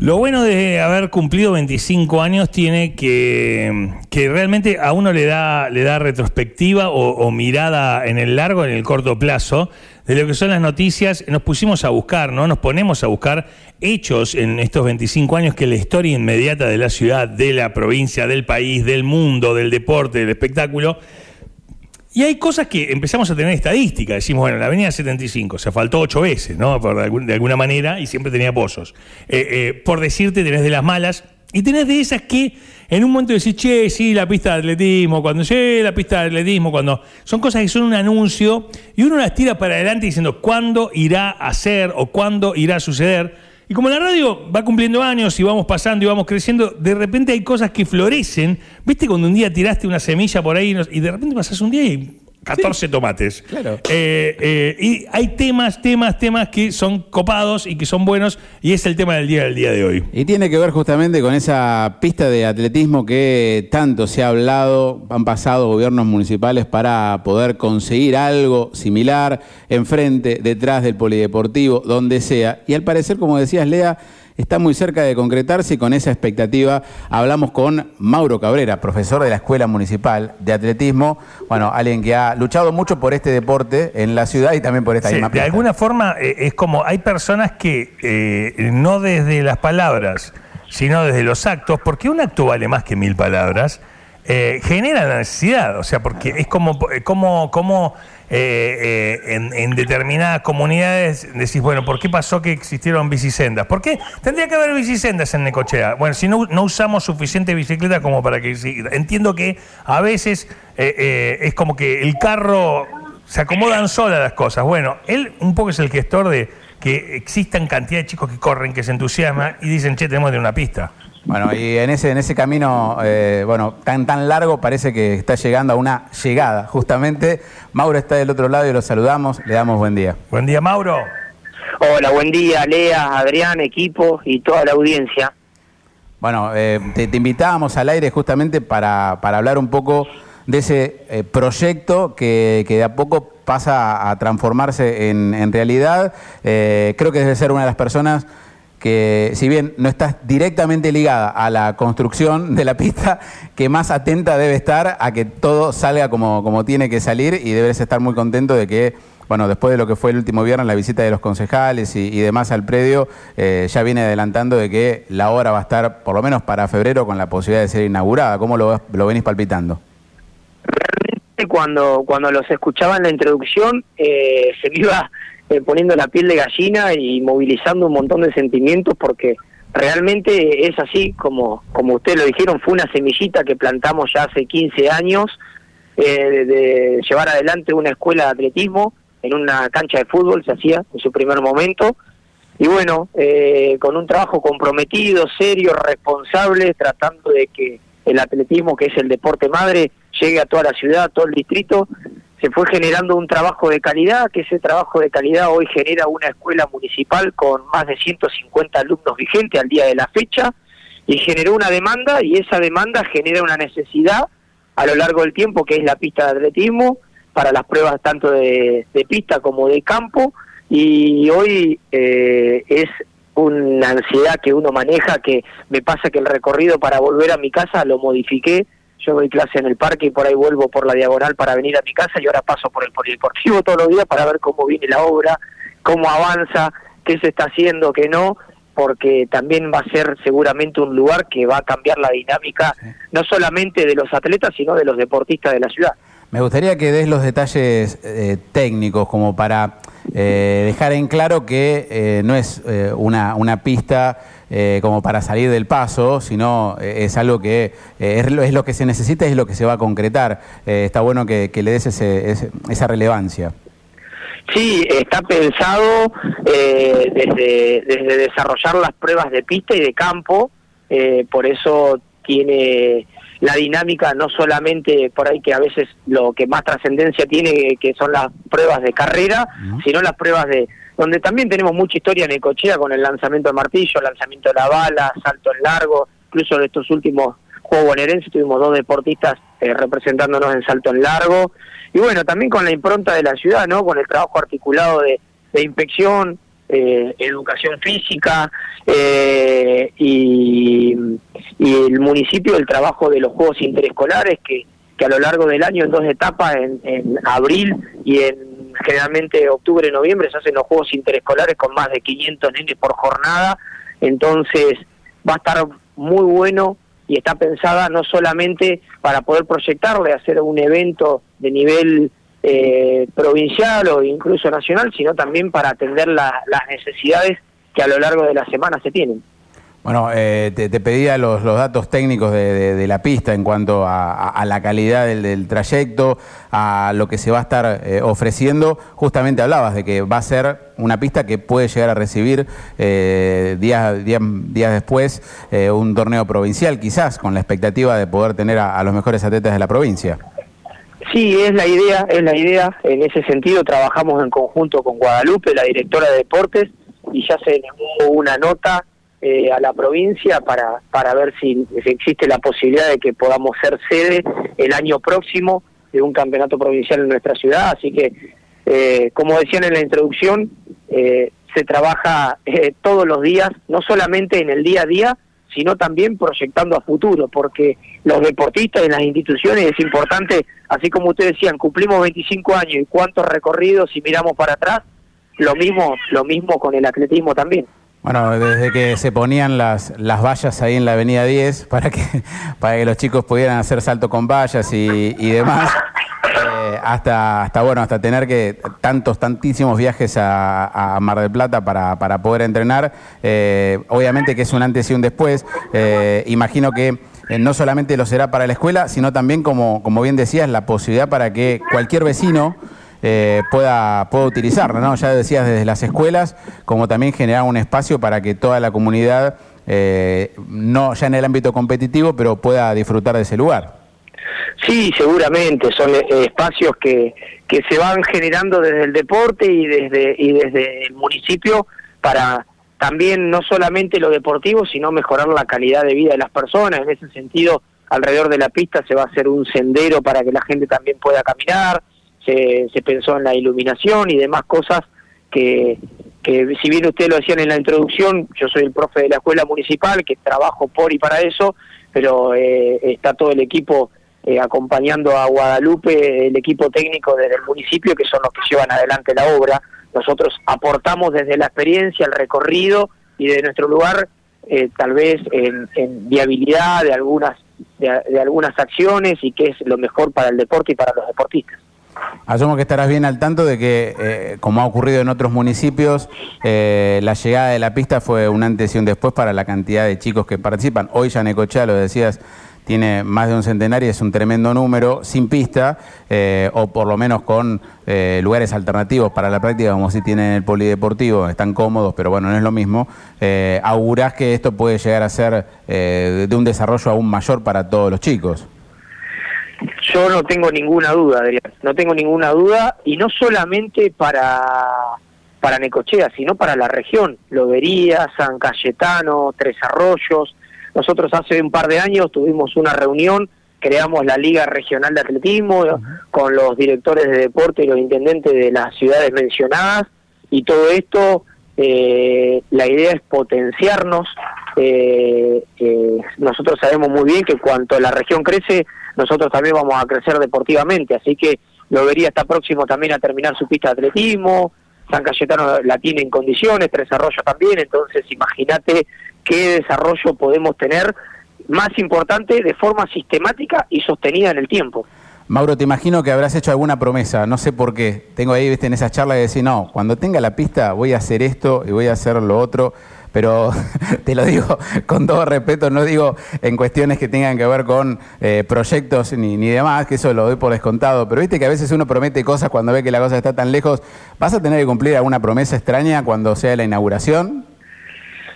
Lo bueno de haber cumplido 25 años tiene que, que realmente a uno le da, le da retrospectiva o, mirada en el largo, en el corto plazo, de lo que son las noticias. Nos pusimos a buscar, ¿no? Nos ponemos a buscar hechos en estos 25 años que la historia inmediata de la ciudad, de la provincia, del país, del mundo, del deporte, del espectáculo. Y hay cosas que empezamos a tener estadística. Decimos, bueno, la avenida 75 se faltó ocho veces, ¿no? Por de, alguna manera, y siempre tenía pozos. Eh, eh, por decirte, tenés de las malas. Y tenés de esas que en un momento decís, che, sí, la pista de atletismo, cuando llegue la pista de atletismo, cuando. Son cosas que son un anuncio y uno las tira para adelante diciendo cuándo irá a ser o cuándo irá a suceder. Y como la radio va cumpliendo años y vamos pasando y vamos creciendo, de repente hay cosas que florecen. ¿Viste cuando un día tiraste una semilla por ahí y de repente pasás un día y 14 tomates? Claro. Eh, eh, y hay temas, temas, temas que son copados y que son buenos y es el tema del día del día de hoy. Y tiene que ver justamente con esa pista de atletismo que tanto se ha hablado, han pasado gobiernos municipales para poder conseguir algo similar enfrente, detrás del polideportivo, donde sea. Y al parecer, como decías, Lea, está muy cerca de concretarse y con esa expectativa hablamos con Mauro Cabrera, profesor de la Escuela Municipal de Atletismo, bueno, alguien que ha luchado mucho por este deporte en la ciudad y también por esta Sí, misma de alguna forma eh, es como hay personas que eh, no desde las palabras, sino desde los actos, porque un acto vale más que mil palabras, eh, genera la necesidad, o sea, porque es como, eh, como, como eh, eh, en, en determinadas comunidades decís, bueno, ¿por qué pasó que existieron bicisendas? ¿Por qué tendría que haber bicisendas en Necochea? Bueno, si no, no usamos suficiente bicicleta como para que... Entiendo que a veces es como que el carro se acomodan solas las cosas. Bueno, él un poco es el gestor de que existan cantidad de chicos que corren, que se entusiasman y dicen, che, tenemos de una pista. Bueno, y en ese, en ese camino, eh, bueno, tan, tan largo, parece que está llegando a una llegada, justamente. Mauro está del otro lado y lo saludamos, le damos buen día. Buen día, Mauro. Hola, buen día, Lea, Adrián, equipo y toda la audiencia. Bueno, eh, te, te invitábamos al aire justamente para, para hablar un poco de ese eh, proyecto que, que de a poco pasa a, a transformarse en, en realidad. Eh, creo que debe ser una de las personas que, si bien no estás directamente ligada a la construcción de la pista, que más atenta debe estar a que todo salga como, como tiene que salir y debes estar muy contento de que bueno, después de lo que fue el último viernes, la visita de los concejales y, y demás al predio, eh, ya viene adelantando de que la obra va a estar, por lo menos para febrero, con la posibilidad de ser inaugurada. ¿Cómo lo, lo venís palpitando? Realmente cuando, cuando los escuchaba en la introducción eh, se me iba eh, poniendo la piel de gallina y movilizando un montón de sentimientos porque realmente es así, como, como ustedes lo dijeron, fue una semillita que plantamos ya hace 15 años eh, de, llevar adelante una escuela de atletismo en una cancha de fútbol, se hacía en su primer momento. Y bueno, eh, con un trabajo comprometido, serio, responsable, tratando de que el atletismo, que es el deporte madre, llegue a toda la ciudad, a todo el distrito, se fue generando un trabajo de calidad, que ese trabajo de calidad hoy genera una escuela municipal con más de 150 alumnos vigentes al día de la fecha, y generó una demanda, y esa demanda genera una necesidad a lo largo del tiempo, que es la pista de atletismo, para las pruebas tanto de, pista como de campo, y hoy eh, es una ansiedad que uno maneja, que me pasa que el recorrido para volver a mi casa lo modifiqué, yo doy clase en el parque y por ahí vuelvo por la diagonal para venir a mi casa y ahora paso por el polideportivo todos los días para ver cómo viene la obra, cómo avanza, qué se está haciendo, qué no, porque también va a ser seguramente un lugar que va a cambiar la dinámica no solamente de los atletas, sino de los deportistas de la ciudad. Me gustaría que des los detalles eh, técnicos como para eh, dejar en claro que eh, no es eh, una, una pista eh, como para salir del paso, sino eh, es algo que eh, es, lo, es lo que se necesita y es lo que se va a concretar. Eh, está bueno que, que le des ese- ese- esa relevancia. Sí, está pensado desde, desde desarrollar las pruebas de pista y de campo, por eso tiene la dinámica no solamente por ahí que a veces lo que más trascendencia tiene que son las pruebas de carrera, sino las pruebas de donde también tenemos mucha historia en Ecochea con el lanzamiento de martillo, lanzamiento de la bala, salto en largo, incluso en estos últimos juego bonaerense tuvimos dos deportistas eh, representándonos en salto en largo, y bueno, también con la impronta de la ciudad, ¿no? Con el trabajo articulado de, inspección, eh, educación física eh, y, el municipio el trabajo de los juegos interescolares que, que a lo largo del año en dos etapas, en, en abril y en generalmente octubre, noviembre, se hacen los juegos interescolares con más de 500 nenes por jornada, entonces va a estar muy bueno y está pensada no solamente para poder proyectarle, hacer un evento de nivel eh, provincial o incluso nacional, sino también para atender las necesidades que a lo largo de la semana se tienen. Bueno, eh, te, pedía los, datos técnicos de, la pista en cuanto a, la calidad del, trayecto, a lo que se va a estar eh, ofreciendo. Justamente hablabas de que va a ser una pista que puede llegar a recibir eh, días, días, después un torneo provincial, quizás con la expectativa de poder tener a, los mejores atletas de la provincia. Sí, es la idea, es la idea. En ese sentido trabajamos en conjunto con Guadalupe, la directora de deportes, y ya se negó una nota eh, a la provincia para, para ver si, existe la posibilidad de que podamos ser sede el año próximo de un campeonato provincial en nuestra ciudad. Así que, eh, como decían en la introducción, eh, se trabaja todos los días, no solamente en el día a día, sino también proyectando a futuro, porque los deportistas en las instituciones es importante, así como ustedes decían, cumplimos 25 años y cuántos recorridos si miramos para atrás, lo mismo, lo mismo con el atletismo también. Bueno, desde que se ponían las, las vallas ahí en la avenida 10 para que, para que los chicos pudieran hacer salto con vallas y, demás, eh, hasta, hasta, bueno, hasta tener que tantos, tantísimos viajes a, Mar del Plata para, para poder entrenar, eh, obviamente que es un antes y un después, eh, imagino que no solamente lo será para la escuela, sino también, como, como bien decías, la posibilidad para que cualquier vecino eh, pueda, pueda utilizarlo, ¿no? Ya decías desde las escuelas, como también generar un espacio para que toda la comunidad, eh, no ya en el ámbito competitivo, pero pueda disfrutar de ese lugar. Sí, seguramente, son eh, espacios que, que se van generando desde el deporte y desde, y desde el municipio para también no solamente lo deportivo, sino mejorar la calidad de vida de las personas. En ese sentido, alrededor de la pista se va a hacer un sendero para que la gente también pueda caminar, se, pensó en la iluminación y demás cosas que, si bien ustedes lo decían en la introducción, yo soy el profe de la escuela municipal, que trabajo por y para eso, pero eh, está todo el equipo eh, acompañando a Guadalupe, el equipo técnico desde el municipio, que son los que llevan adelante la obra. Nosotros aportamos desde la experiencia, el recorrido y de nuestro lugar, eh, tal vez en, viabilidad de algunas, de algunas acciones y que es lo mejor para el deporte y para los deportistas. Asumo que estarás bien al tanto de que, eh, como ha ocurrido en otros municipios, eh, la llegada de la pista fue un antes y un después para la cantidad de chicos que participan. Hoy ya Necochea, lo decías, tiene más de un centenario, es un tremendo número, sin pista, eh, o por lo menos con lugares alternativos para la práctica, como si tienen el polideportivo, están cómodos, pero bueno, no es lo mismo. ¿Augurás que esto puede llegar a ser de un desarrollo aún mayor para todos los chicos? Yo no tengo ninguna duda, Adrián, no tengo ninguna duda, y no solamente para, para Necochea, sino para la región, Lobería, San Cayetano, Tres Arroyos. Nosotros hace un par de años tuvimos una reunión, creamos la Liga Regional de Atletismo con los directores de deporte y los intendentes de las ciudades mencionadas, y todo esto, eh, la idea es potenciarnos. Eh, nosotros sabemos muy bien que cuanto la región crece, nosotros también vamos a crecer deportivamente, así que lo vería está próximo también a terminar su pista de atletismo, San Cayetano la tiene en condiciones, Tres Arroyos también, entonces imagínate qué desarrollo podemos tener más importante de forma sistemática y sostenida en el tiempo. Mauro, te imagino que habrás hecho alguna promesa, no sé por qué. Tengo ahí, en esa charla de decir, no, cuando tenga la pista voy a hacer esto y voy a hacer lo otro pero te lo digo con todo respeto, no digo en cuestiones que tengan que ver con eh, proyectos ni, ni demás, que eso lo doy por descontado, pero viste que a veces uno promete cosas cuando ve que la cosa está tan lejos. ¿Vas a tener que cumplir alguna promesa extraña cuando sea la inauguración?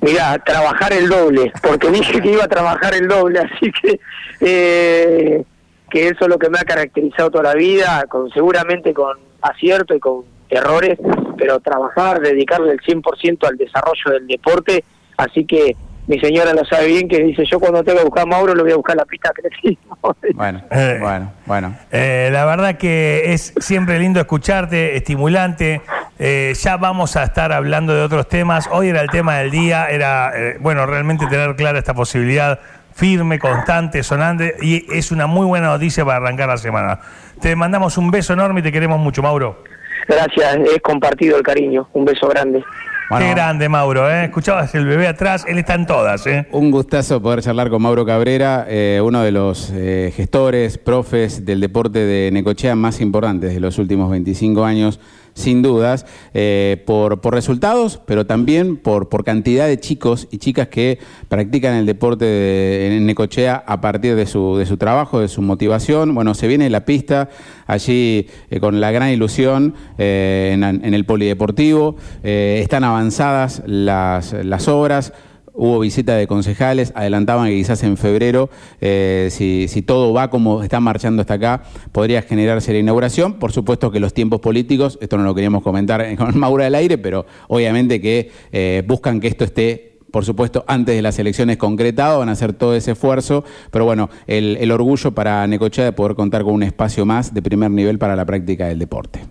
Mira, trabajar el doble, porque dije que iba a trabajar el doble, así que eh, que eso es lo que me ha caracterizado toda la vida, con seguramente con acierto y con errores, pero trabajar, dedicarle el 100% al desarrollo del deporte, así que mi señora lo sabe bien, que dice, yo cuando tengo que buscar a Mauro lo voy a buscar a la pista atletismo. Bueno, Eh. bueno, bueno. Eh, la verdad que es siempre lindo escucharte, estimulante. Eh, ya vamos a estar hablando de otros temas. Hoy era el tema del día, era, eh, bueno, realmente tener clara esta posibilidad firme, constante, sonante, y es una muy buena noticia para arrancar la semana. Te mandamos un beso enorme y te queremos mucho, Mauro. Gracias, es compartido el cariño. Un beso grande. Bueno. Qué grande, Mauro, ¿eh? Escuchabas el bebé atrás, él está en todas, ¿eh? Un gustazo poder charlar con Mauro Cabrera, eh, uno de los eh, gestores, profes del deporte de Necochea más importantes de los últimos 25 años, sin dudas, eh, por, por resultados, pero también por, por cantidad de chicos y chicas que practican el deporte de- en Necochea a partir de su, de su trabajo, de su motivación. Bueno, se viene la pista allí eh, con la gran ilusión eh, en, en el polideportivo, están avanzadas las, las obras. Hubo visita de concejales, adelantaban que quizás en febrero, eh, si, todo va como está marchando hasta acá, podría generarse la inauguración. Por supuesto que los tiempos políticos, esto no lo queríamos comentar con Maura del aire, pero obviamente que eh, buscan que esto esté por supuesto, antes de las elecciones concretado, van a hacer todo ese esfuerzo, pero bueno, el, el orgullo para Necochea de poder contar con un espacio más de primer nivel para la práctica del deporte.